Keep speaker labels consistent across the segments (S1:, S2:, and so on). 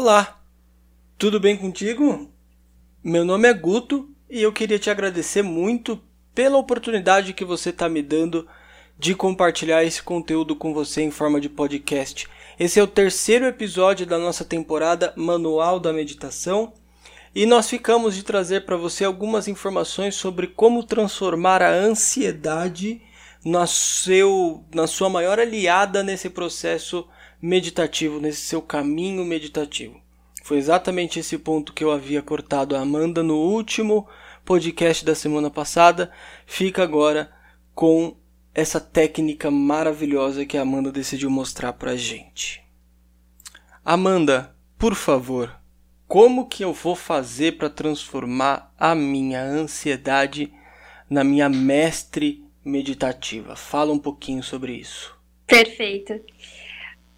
S1: Olá, tudo bem contigo? Meu nome é Guto e eu queria te agradecer muito pela oportunidade que você está me dando de compartilhar esse conteúdo com você em forma de podcast. Esse é o terceiro episódio da nossa temporada Manual da Meditação e nós ficamos de trazer para você algumas informações sobre como transformar a ansiedade na, seu, na sua maior aliada nesse processo meditativo, nesse seu caminho meditativo. Foi exatamente esse ponto que eu havia cortado a Amanda no último podcast da semana passada. Fica agora com essa técnica maravilhosa que a Amanda decidiu mostrar pra gente. Amanda, por favor, como que eu vou fazer para transformar a minha ansiedade na minha mestre meditativa? Fala um pouquinho sobre isso.
S2: Perfeito.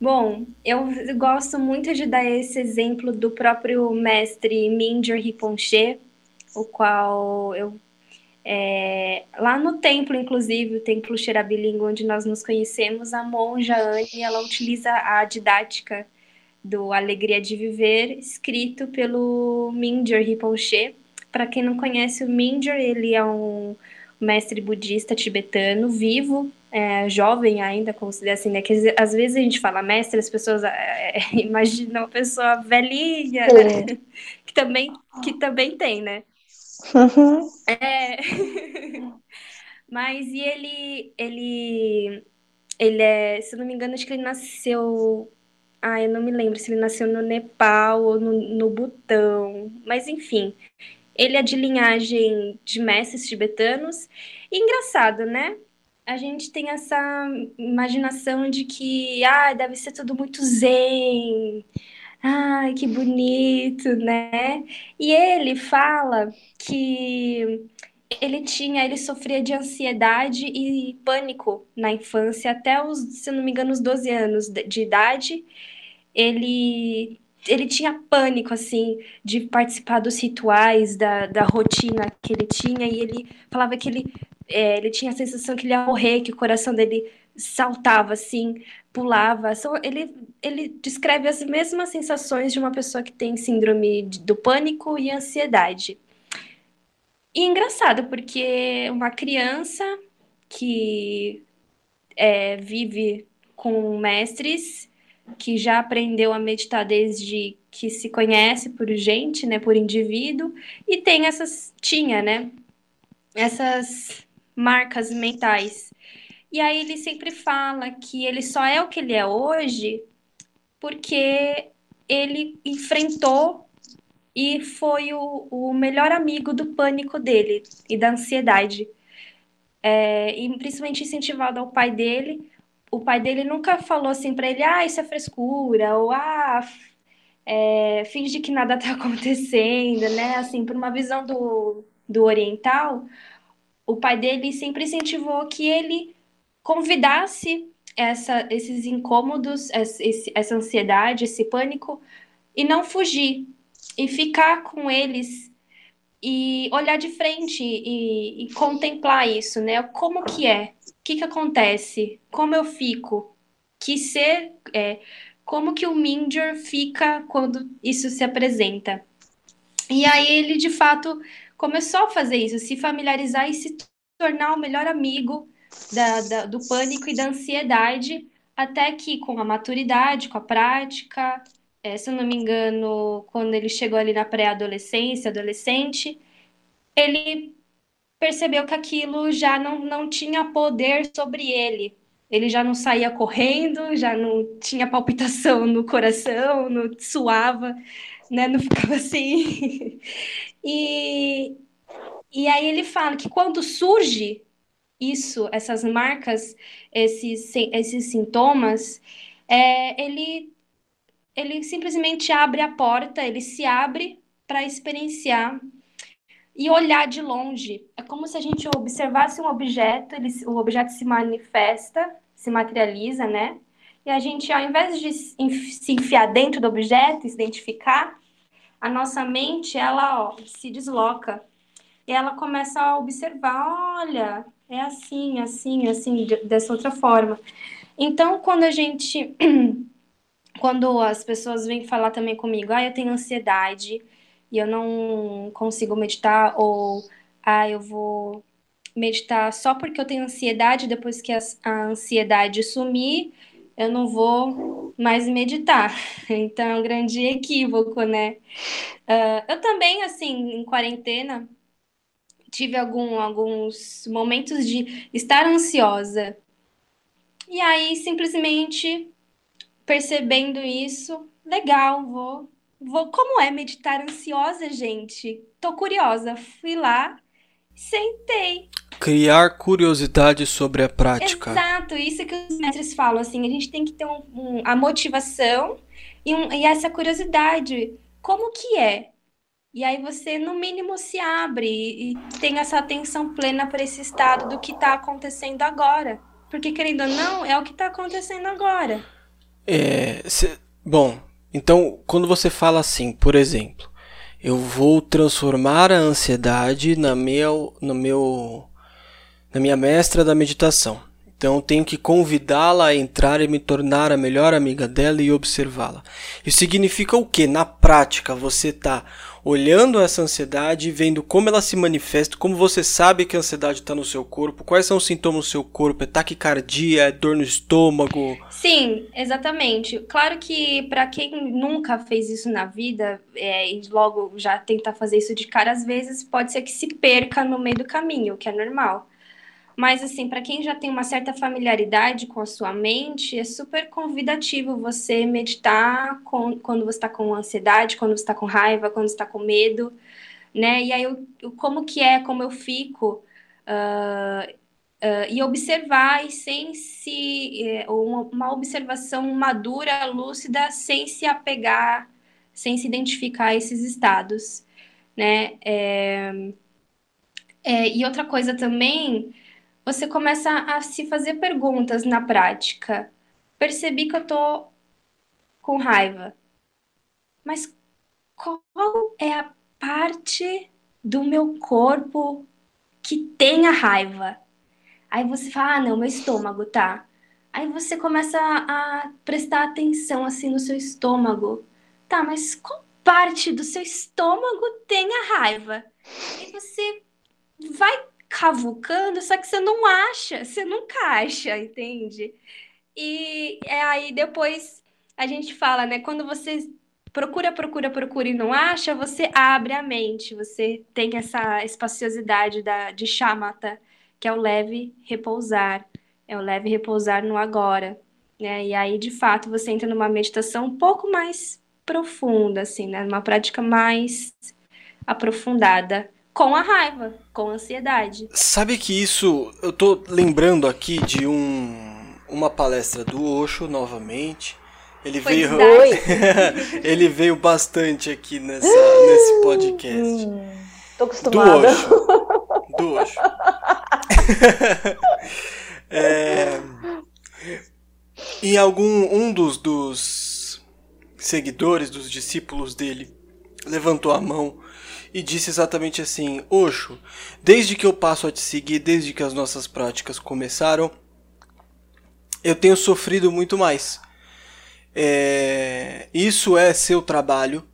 S2: Bom, eu gosto muito de dar esse exemplo do próprio mestre Mingyur Rinpoche, o qual eu é, lá no templo, inclusive, o templo Xerabilingo, onde nós nos conhecemos, a monja Anne, ela utiliza a didática do Alegria de Viver, escrito pelo Mingyur Rinpoche. Para quem não conhece o Mingyur, ele é um mestre budista tibetano vivo, é, jovem ainda, considera assim, né? Que às vezes a gente fala mestre, as pessoas é, imaginam uma pessoa velhinha, né? que, também, que também tem, né? Uhum. É... Mas e ele, ele, ele é, se eu não me engano, acho que ele nasceu ah, eu não me lembro se ele nasceu no Nepal ou no, no Butão, mas enfim, ele é de linhagem de mestres tibetanos. E engraçado, né? A gente tem essa imaginação de que ah, deve ser tudo muito zen. Ai, que bonito, né? E ele fala que ele tinha, ele sofria de ansiedade e pânico na infância, até os, se não me engano, os 12 anos de idade. Ele ele tinha pânico, assim, de participar dos rituais, da, da rotina que ele tinha, e ele falava que ele é, ele tinha a sensação que ele ia morrer, que o coração dele saltava assim, pulava. Ele, ele descreve as mesmas sensações de uma pessoa que tem síndrome do pânico e ansiedade. E engraçado, porque uma criança que é, vive com mestres, que já aprendeu a meditar desde que se conhece por gente, né, por indivíduo, e tem essas, tinha, né, essas marcas mentais. E aí ele sempre fala que ele só é o que ele é hoje porque ele enfrentou e foi o, o melhor amigo do pânico dele e da ansiedade. É, e principalmente incentivado ao pai dele. O pai dele nunca falou assim para ele, ah, isso é frescura, ou ah, é, finge que nada tá acontecendo, né? Assim, por uma visão do, do oriental, o pai dele sempre incentivou que ele convidasse essa, esses incômodos, essa ansiedade, esse pânico, e não fugir, e ficar com eles e olhar de frente e, e contemplar isso, né? Como que é? O que, que acontece? Como eu fico? Que ser, é, como que o Minjor fica quando isso se apresenta? E aí ele, de fato, começou a fazer isso, se familiarizar e se tornar o melhor amigo da, da, do pânico e da ansiedade, até que com a maturidade, com a prática, é, se eu não me engano, quando ele chegou ali na pré-adolescência, adolescente, ele percebeu que aquilo já não, não tinha poder sobre ele. Ele já não saía correndo, já não tinha palpitação no coração, não suava, né? Não ficava assim. e, e aí ele fala que quando surge isso, essas marcas, esses, esses sintomas, é, ele, ele simplesmente abre a porta, ele se abre para experienciar e olhar de longe. É como se a gente observasse um objeto, ele, o objeto se manifesta, se materializa, né? E a gente, ao invés de se enfiar dentro do objeto, se identificar, a nossa mente, ela ó, se desloca. E ela começa a observar, olha, é assim, assim, assim, dessa outra forma. Então, quando a gente quando as pessoas vêm falar também comigo, ah, eu tenho ansiedade e eu não consigo meditar, ou ah, eu vou meditar só porque eu tenho ansiedade, depois que a, a ansiedade sumir, eu não vou mais meditar. Então é um grande equívoco, né? Uh, eu também, assim, em quarentena, tive algum, alguns momentos de estar ansiosa. E aí, simplesmente percebendo isso, legal, vou, vou. Como é meditar ansiosa, gente? Tô curiosa. Fui lá, sentei.
S1: Criar curiosidade sobre a prática.
S2: Exato, isso que os mestres falam, assim, a gente tem que ter um, um, a motivação e, um, e essa curiosidade. Como que é? E aí você, no mínimo, se abre e, e tem essa atenção plena para esse estado do que está acontecendo agora. Porque, querendo ou não, é o que está acontecendo agora.
S1: É, cê, bom, então quando você fala assim, por exemplo, eu vou transformar a ansiedade na meu, no meu, na minha mestra da meditação. Então tenho que convidá-la a entrar e me tornar a melhor amiga dela e observá-la. Isso significa o que? Na prática, você está olhando essa ansiedade, vendo como ela se manifesta, como você sabe que a ansiedade está no seu corpo, quais são os sintomas do seu corpo, é taquicardia, é dor no estômago?
S2: Sim, exatamente. Claro que para quem nunca fez isso na vida é, e logo já tenta fazer isso de cara, às vezes pode ser que se perca no meio do caminho, o que é normal. Mas, assim, para quem já tem uma certa familiaridade com a sua mente, é super convidativo você meditar com, quando você está com ansiedade, quando você está com raiva, quando você está com medo, né? E aí, eu, como que é, como eu fico, uh, uh, e observar e sem se. Uh, uma, uma observação madura, lúcida, sem se apegar, sem se identificar a esses estados, né? É, é, e outra coisa também você começa a se fazer perguntas na prática. Percebi que eu tô com raiva. Mas qual é a parte do meu corpo que tem a raiva? Aí você fala, ah, não, meu estômago, tá. Aí você começa a, a prestar atenção assim no seu estômago. Tá, mas qual parte do seu estômago tem a raiva? E você vai cavucando, só que você não acha, você nunca acha, entende? E é aí depois a gente fala, né? Quando você procura, procura, procura e não acha, você abre a mente, você tem essa espaciosidade da, de chamata, que é o leve repousar, é o leve repousar no agora, né? E aí, de fato, você entra numa meditação um pouco mais profunda, assim, né? Uma prática mais aprofundada com a raiva, com a ansiedade.
S1: Sabe que isso, eu tô lembrando aqui de um, uma palestra do Osho novamente. Ele
S2: Foi
S1: veio Ele veio bastante aqui nessa, nesse podcast. Hum,
S3: tô acostumada.
S1: Do Osho. Do Osho. é, em algum um dos, dos seguidores, dos discípulos dele, levantou a mão e disse exatamente assim: Oxo, desde que eu passo a te seguir, desde que as nossas práticas começaram, eu tenho sofrido muito mais. É, isso é seu trabalho.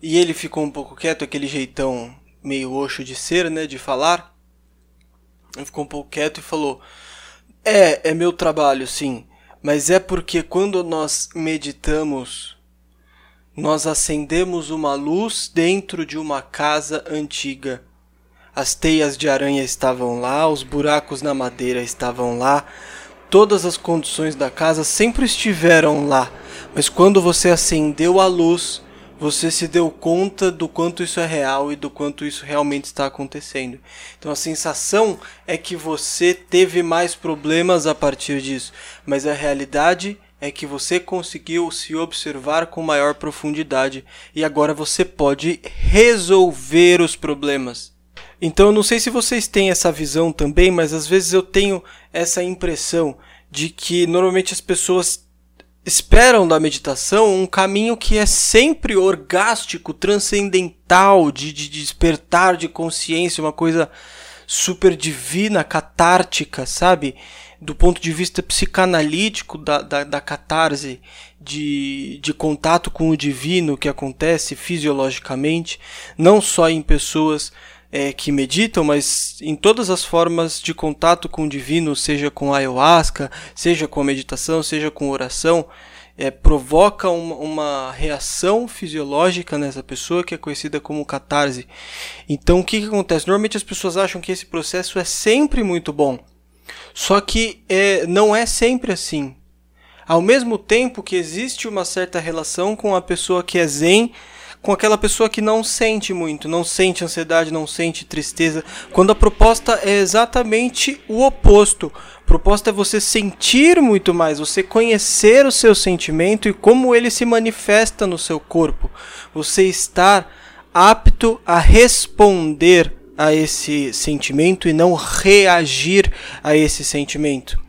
S1: E ele ficou um pouco quieto, aquele jeitão meio oxo de ser, né, de falar. Ele ficou um pouco quieto e falou: É, é meu trabalho, sim. Mas é porque quando nós meditamos nós acendemos uma luz dentro de uma casa antiga. As teias de aranha estavam lá, os buracos na madeira estavam lá, todas as condições da casa sempre estiveram lá, mas quando você acendeu a luz, você se deu conta do quanto isso é real e do quanto isso realmente está acontecendo. Então a sensação é que você teve mais problemas a partir disso, mas a realidade é que você conseguiu se observar com maior profundidade e agora você pode resolver os problemas. Então eu não sei se vocês têm essa visão também, mas às vezes eu tenho essa impressão de que normalmente as pessoas esperam da meditação um caminho que é sempre orgástico, transcendental, de, de despertar de consciência, uma coisa super divina, catártica, sabe? Do ponto de vista psicanalítico da, da, da catarse, de, de contato com o divino que acontece fisiologicamente, não só em pessoas é, que meditam, mas em todas as formas de contato com o divino, seja com ayahuasca, seja com a meditação, seja com oração, é, provoca uma, uma, reação fisiológica nessa pessoa que é conhecida como catarse. Então o que, que acontece? Normalmente as pessoas acham que esse processo é sempre muito bom, só que é, não é sempre assim. Ao mesmo tempo que existe uma certa relação com a pessoa que é zen com aquela pessoa que não sente muito, não sente ansiedade, não sente tristeza, quando a proposta é exatamente o oposto. A proposta é você sentir muito mais, você conhecer o seu sentimento e como ele se manifesta no seu corpo. Você estar apto a responder a esse sentimento e não reagir a esse sentimento.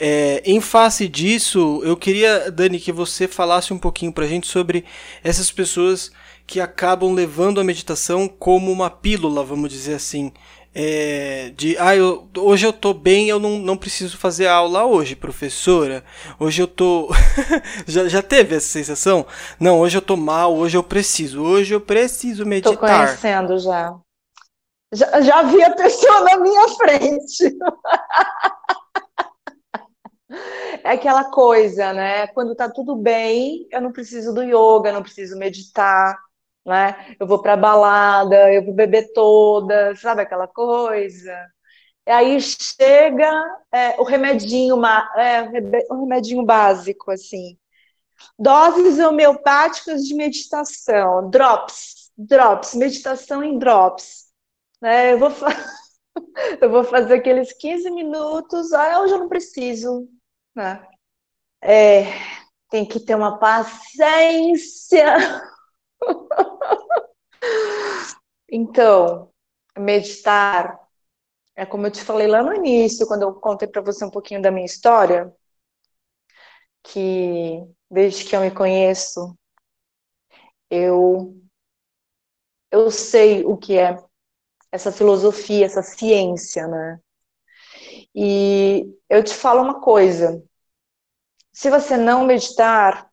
S1: É, em face disso, eu queria, Dani, que você falasse um pouquinho pra gente sobre essas pessoas que acabam levando a meditação como uma pílula, vamos dizer assim. É, de ah, eu, hoje eu tô bem, eu não, não preciso fazer aula hoje, professora. Hoje eu tô. já, já teve essa sensação? Não, hoje eu tô mal, hoje eu preciso, hoje eu preciso meditar. Tô
S3: conhecendo já. Já, já vi a pessoa na minha frente. É aquela coisa, né? Quando tá tudo bem, eu não preciso do yoga, não preciso meditar, né? Eu vou pra balada, eu vou beber toda, sabe aquela coisa? E aí chega é, o remedinho, é, o remedinho básico, assim. Doses homeopáticas de meditação, drops, drops, meditação em drops. Né? Eu, vou eu vou fazer aqueles 15 minutos, ah, hoje eu não preciso, né? É, tem que ter uma paciência. então, meditar é como eu te falei lá no início, quando eu contei para você um pouquinho da minha história, que desde que eu me conheço, eu eu sei o que é essa filosofia, essa ciência, né? E eu te falo uma coisa: se você não meditar,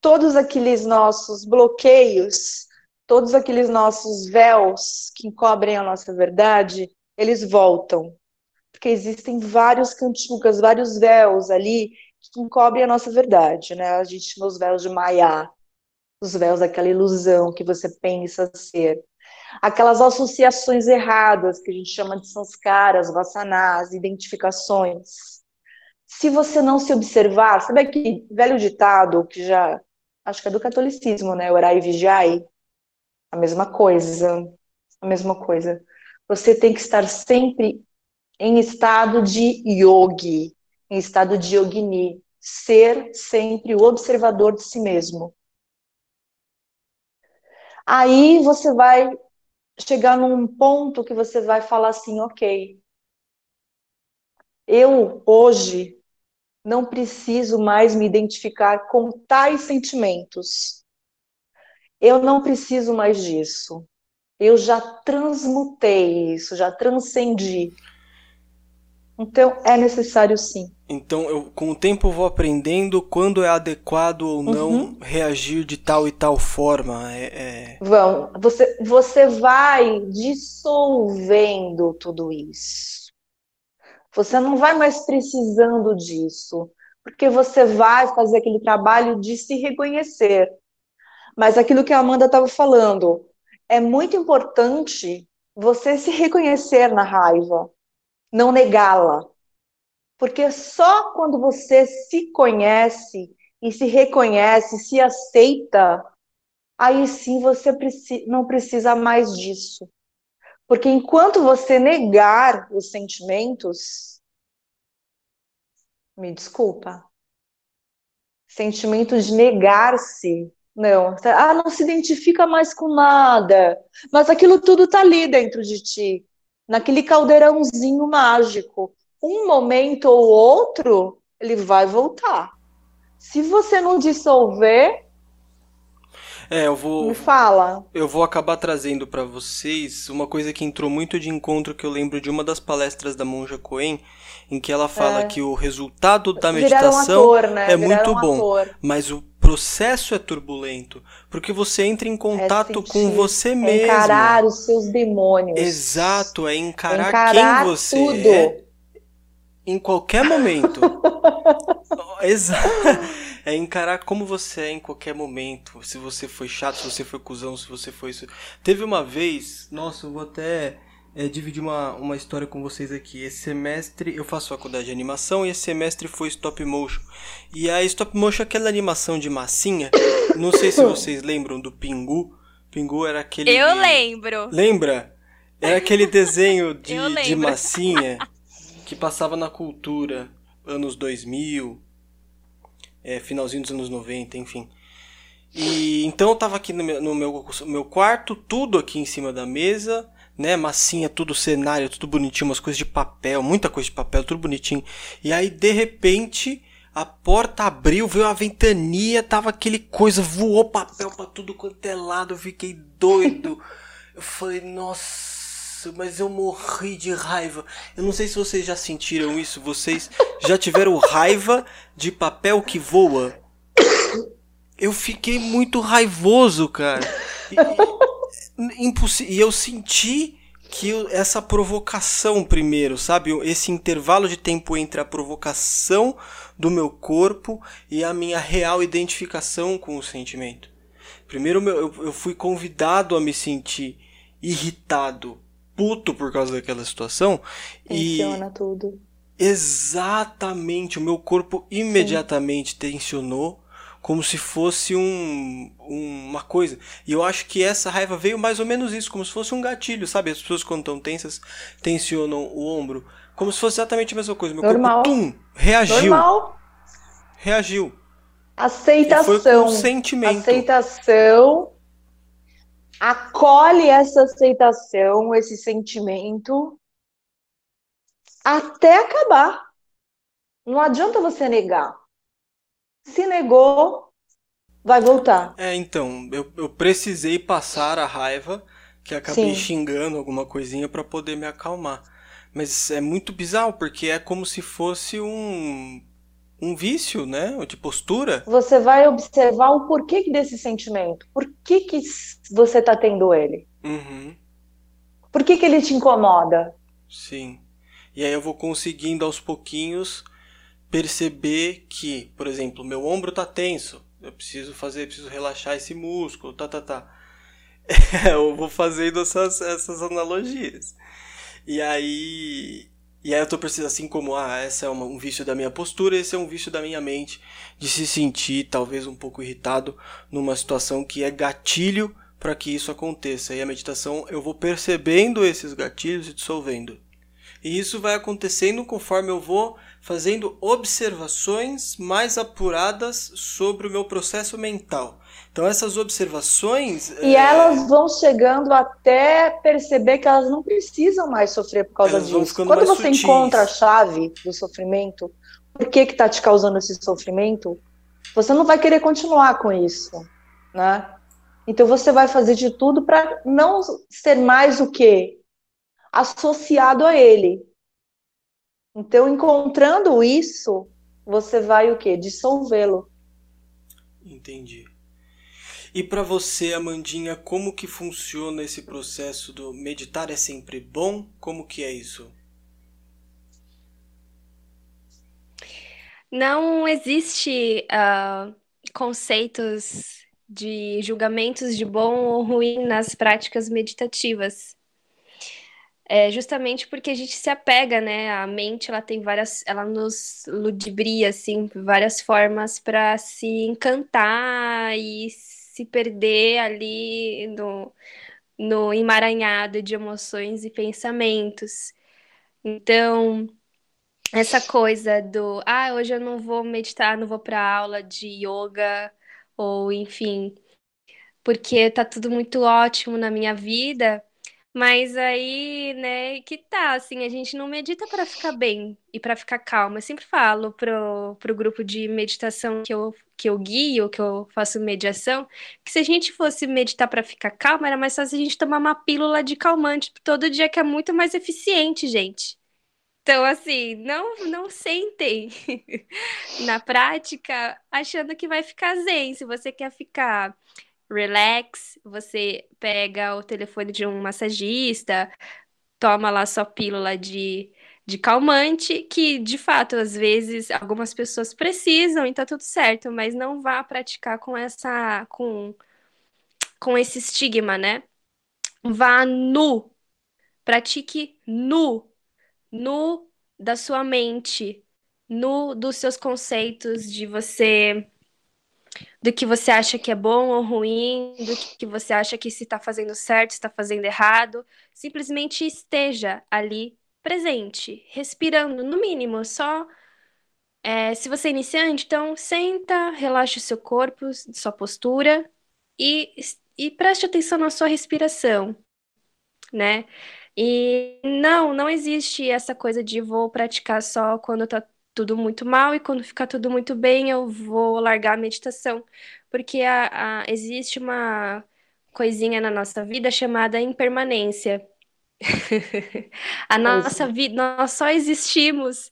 S3: todos aqueles nossos bloqueios, todos aqueles nossos véus que encobrem a nossa verdade, eles voltam. Porque existem vários cantucas, vários véus ali que encobrem a nossa verdade, né? A gente chama os véus de Maya, os véus daquela ilusão que você pensa ser. Aquelas associações erradas que a gente chama de sanskaras, vasanas, identificações se você não se observar, sabe aquele velho ditado que já, acho que é do catolicismo, né? Orai e vigiai. A mesma coisa, a mesma coisa. Você tem que estar sempre em estado de yogi, em estado de yogini, ser sempre o observador de si mesmo. Aí você vai chegar num ponto que você vai falar assim, ok, eu hoje não preciso mais me identificar com tais sentimentos. Eu não preciso mais disso. Eu já transmutei isso, já transcendi. Então é necessário sim.
S1: Então eu com o tempo eu vou aprendendo quando é adequado ou não uhum. reagir de tal e tal forma. É, é...
S3: Vão, você, você vai dissolvendo tudo isso. Você não vai mais precisando disso, porque você vai fazer aquele trabalho de se reconhecer. Mas aquilo que a Amanda estava falando, é muito importante você se reconhecer na raiva, não negá-la. Porque só quando você se conhece e se reconhece, se aceita, aí sim você não precisa mais disso. Porque enquanto você negar os sentimentos, me desculpa, sentimento de negar-se, não, ah, não se identifica mais com nada, mas aquilo tudo está ali dentro de ti, naquele caldeirãozinho mágico. Um momento ou outro, ele vai voltar. Se você não dissolver,
S1: É, eu vou.
S3: Me fala.
S1: Eu vou acabar trazendo para vocês uma coisa que entrou muito de encontro que eu lembro de uma das palestras da Monja Coen, em que ela fala é. que o resultado da meditação ator, né? é Viraram muito bom, ator. mas o processo é turbulento, porque você entra em contato é com você mesmo.
S3: É encarar os seus demônios.
S1: Exato, é encarar, encarar quem você tudo. é em qualquer momento. Exato. É encarar como você é em qualquer momento. Se você foi chato, se você foi cuzão, se você foi isso. Teve uma vez, nossa, eu vou até é, dividir uma, uma história com vocês aqui. Esse semestre eu faço faculdade de animação e esse semestre foi stop motion. E a stop motion é aquela animação de massinha. Não sei se vocês lembram do Pingu. Pingu era aquele.
S2: Eu de... lembro.
S1: Lembra? Era aquele desenho de, de massinha que passava na cultura, anos 2000, é, finalzinho dos anos 90, enfim. E então eu tava aqui no meu, no meu, meu quarto, tudo aqui em cima da mesa, né? Massinha, tudo cenário, tudo bonitinho, umas coisas de papel, muita coisa de papel, tudo bonitinho. E aí, de repente, a porta abriu, veio a ventania, tava aquele coisa, voou papel pra tudo quanto é lado, eu fiquei doido. Eu falei, nossa mas eu morri de raiva. Eu não sei se vocês já sentiram isso. Vocês já tiveram raiva de papel que voa? Eu fiquei muito raivoso, cara. E, e, e eu senti que eu, essa provocação primeiro, sabe? Esse intervalo de tempo entre a provocação do meu corpo e a minha real identificação com o sentimento. Primeiro eu, eu fui convidado a me sentir irritado, puto por causa daquela situação.
S3: Tensiona e... tudo.
S1: Exatamente, o meu corpo imediatamente Sim. tensionou como se fosse um, um, uma coisa. E eu acho que essa raiva veio mais ou menos isso, como se fosse um gatilho, sabe? As pessoas quando estão tensas tensionam o ombro, como se fosse exatamente a mesma coisa. Meu Normal. corpo, tum, reagiu. Normal. Reagiu.
S3: Aceitação.
S1: E foi com sentimento.
S3: Aceitação acolhe essa aceitação, esse sentimento, até acabar. Não adianta você negar. Se negou, vai voltar.
S1: É, então, eu, eu precisei passar a raiva, que acabei Sim. xingando alguma coisinha para poder me acalmar. Mas é muito bizarro, porque é como se fosse um um vício, né? De postura.
S3: Você vai observar o porquê desse sentimento. Por que, que você está tendo ele?
S1: Uhum.
S3: Por que, que ele te incomoda?
S1: Sim. E aí eu vou conseguindo aos pouquinhos perceber que, por exemplo, meu ombro tá tenso. Eu preciso fazer, preciso relaxar esse músculo, tá, tá, tá. eu vou fazendo essas, essas analogias. E aí e aí eu tô precisando, assim como, ah, essa é um vício da minha postura, esse é um vício da minha mente, de se sentir talvez um pouco irritado numa situação que é gatilho para que isso aconteça. E a meditação eu vou percebendo esses gatilhos e dissolvendo. E isso vai acontecendo conforme eu vou fazendo observações mais apuradas sobre o meu processo mental. Então essas observações.
S3: E é... elas vão chegando até perceber que elas não precisam mais sofrer por causa elas disso. Quando você sutis. encontra a chave do sofrimento, por que está te causando esse sofrimento, você não vai querer continuar com isso, né? Então você vai fazer de tudo para não ser mais o que associado a ele. Então encontrando isso, você vai o que dissolvê-lo.
S1: Entendi. E para você, Amandinha, como que funciona esse processo do meditar é sempre bom? Como que é isso?
S2: Não existe uh, conceitos de julgamentos de bom ou ruim nas práticas meditativas. É justamente porque a gente se apega, né? A mente, ela tem várias, ela nos ludibria assim, várias formas para se encantar e se perder ali no, no emaranhado de emoções e pensamentos. Então, essa coisa do, ah, hoje eu não vou meditar, não vou para aula de yoga, ou enfim, porque tá tudo muito ótimo na minha vida, Mas aí, né, que tá, assim, a gente não medita para ficar bem e para ficar calma. Eu sempre falo pro, pro grupo de meditação que eu, que eu guio, que eu faço mediação, que se a gente fosse meditar para ficar calma, era mais fácil a gente tomar uma pílula de calmante todo dia, que é muito mais eficiente, gente. Então, assim, não, não sentem na prática achando que vai ficar zen. Se você quer ficar relax, você pega o telefone de um massagista, toma lá sua pílula de, de calmante, que de fato, às vezes, algumas pessoas precisam e tá tudo certo, mas não vá praticar com essa, com, com esse estigma, né? Vá nu, pratique nu, nu da sua mente, nu dos seus conceitos de você do que você acha que é bom ou ruim, do que você acha que se está fazendo certo, está fazendo errado. Simplesmente esteja ali presente, respirando, no mínimo, só. É, se você é iniciante, então senta, relaxe o seu corpo, sua postura e, e preste atenção na sua respiração, né? E não, não existe essa coisa de vou praticar só quando tá tudo muito mal e quando ficar tudo muito bem eu vou largar a meditação, porque a, a, existe uma coisinha na nossa vida chamada impermanência. a nossa vida, nós só existimos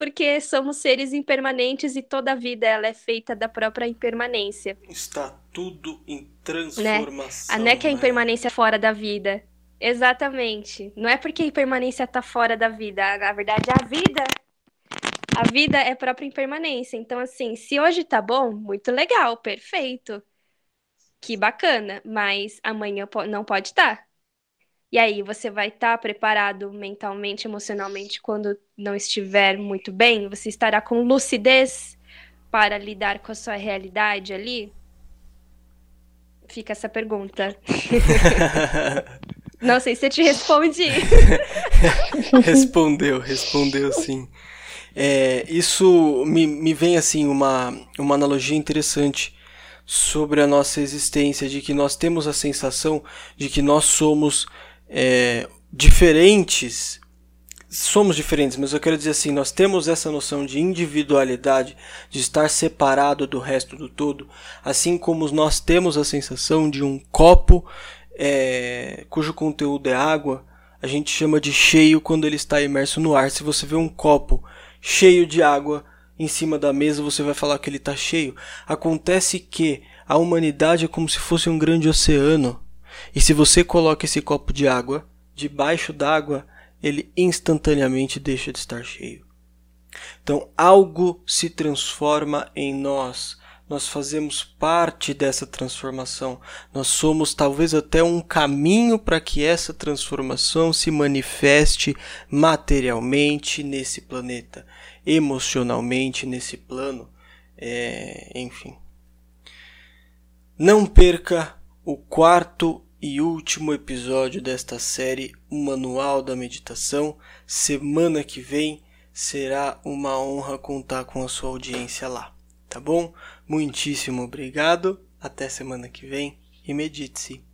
S2: porque somos seres impermanentes e toda a vida ela é feita da própria impermanência.
S1: Está tudo em transformação.
S2: Né? Não é que a né? impermanência é fora da vida. Exatamente. Não é porque a impermanência está fora da vida. Na verdade, a vida a vida é própria impermanência. Então, assim, se hoje tá bom, muito legal, perfeito. Que bacana, mas amanhã não pode estar. Tá. E aí, você vai estar tá preparado mentalmente, emocionalmente quando não estiver muito bem? Você estará com lucidez para lidar com a sua realidade ali? Fica essa pergunta. não sei se eu te respondi.
S1: respondeu, respondeu sim. É, isso me, me vem assim uma, uma analogia interessante sobre a nossa existência, de que nós temos a sensação de que nós somos é, diferentes. Somos diferentes, mas eu quero dizer assim, nós temos essa noção de individualidade, de estar separado do resto do todo, assim como nós temos a sensação de um copo é, cujo conteúdo é água, a gente chama de cheio quando ele está imerso no ar. Se você vê um copo cheio de água em cima da mesa, você vai falar que ele está cheio. Acontece que a humanidade é como se fosse um grande oceano. E se você coloca esse copo de água debaixo d'água, ele instantaneamente deixa de estar cheio. Então algo se transforma em nós nós fazemos parte dessa transformação. Nós somos talvez até um caminho para que essa transformação se manifeste materialmente nesse planeta, emocionalmente nesse plano, é, enfim. Não perca o quarto e último episódio desta série, o Manual da Meditação. Semana que vem será uma honra contar com a sua audiência lá, tá bom? Muitíssimo obrigado, até semana que vem e medite-se.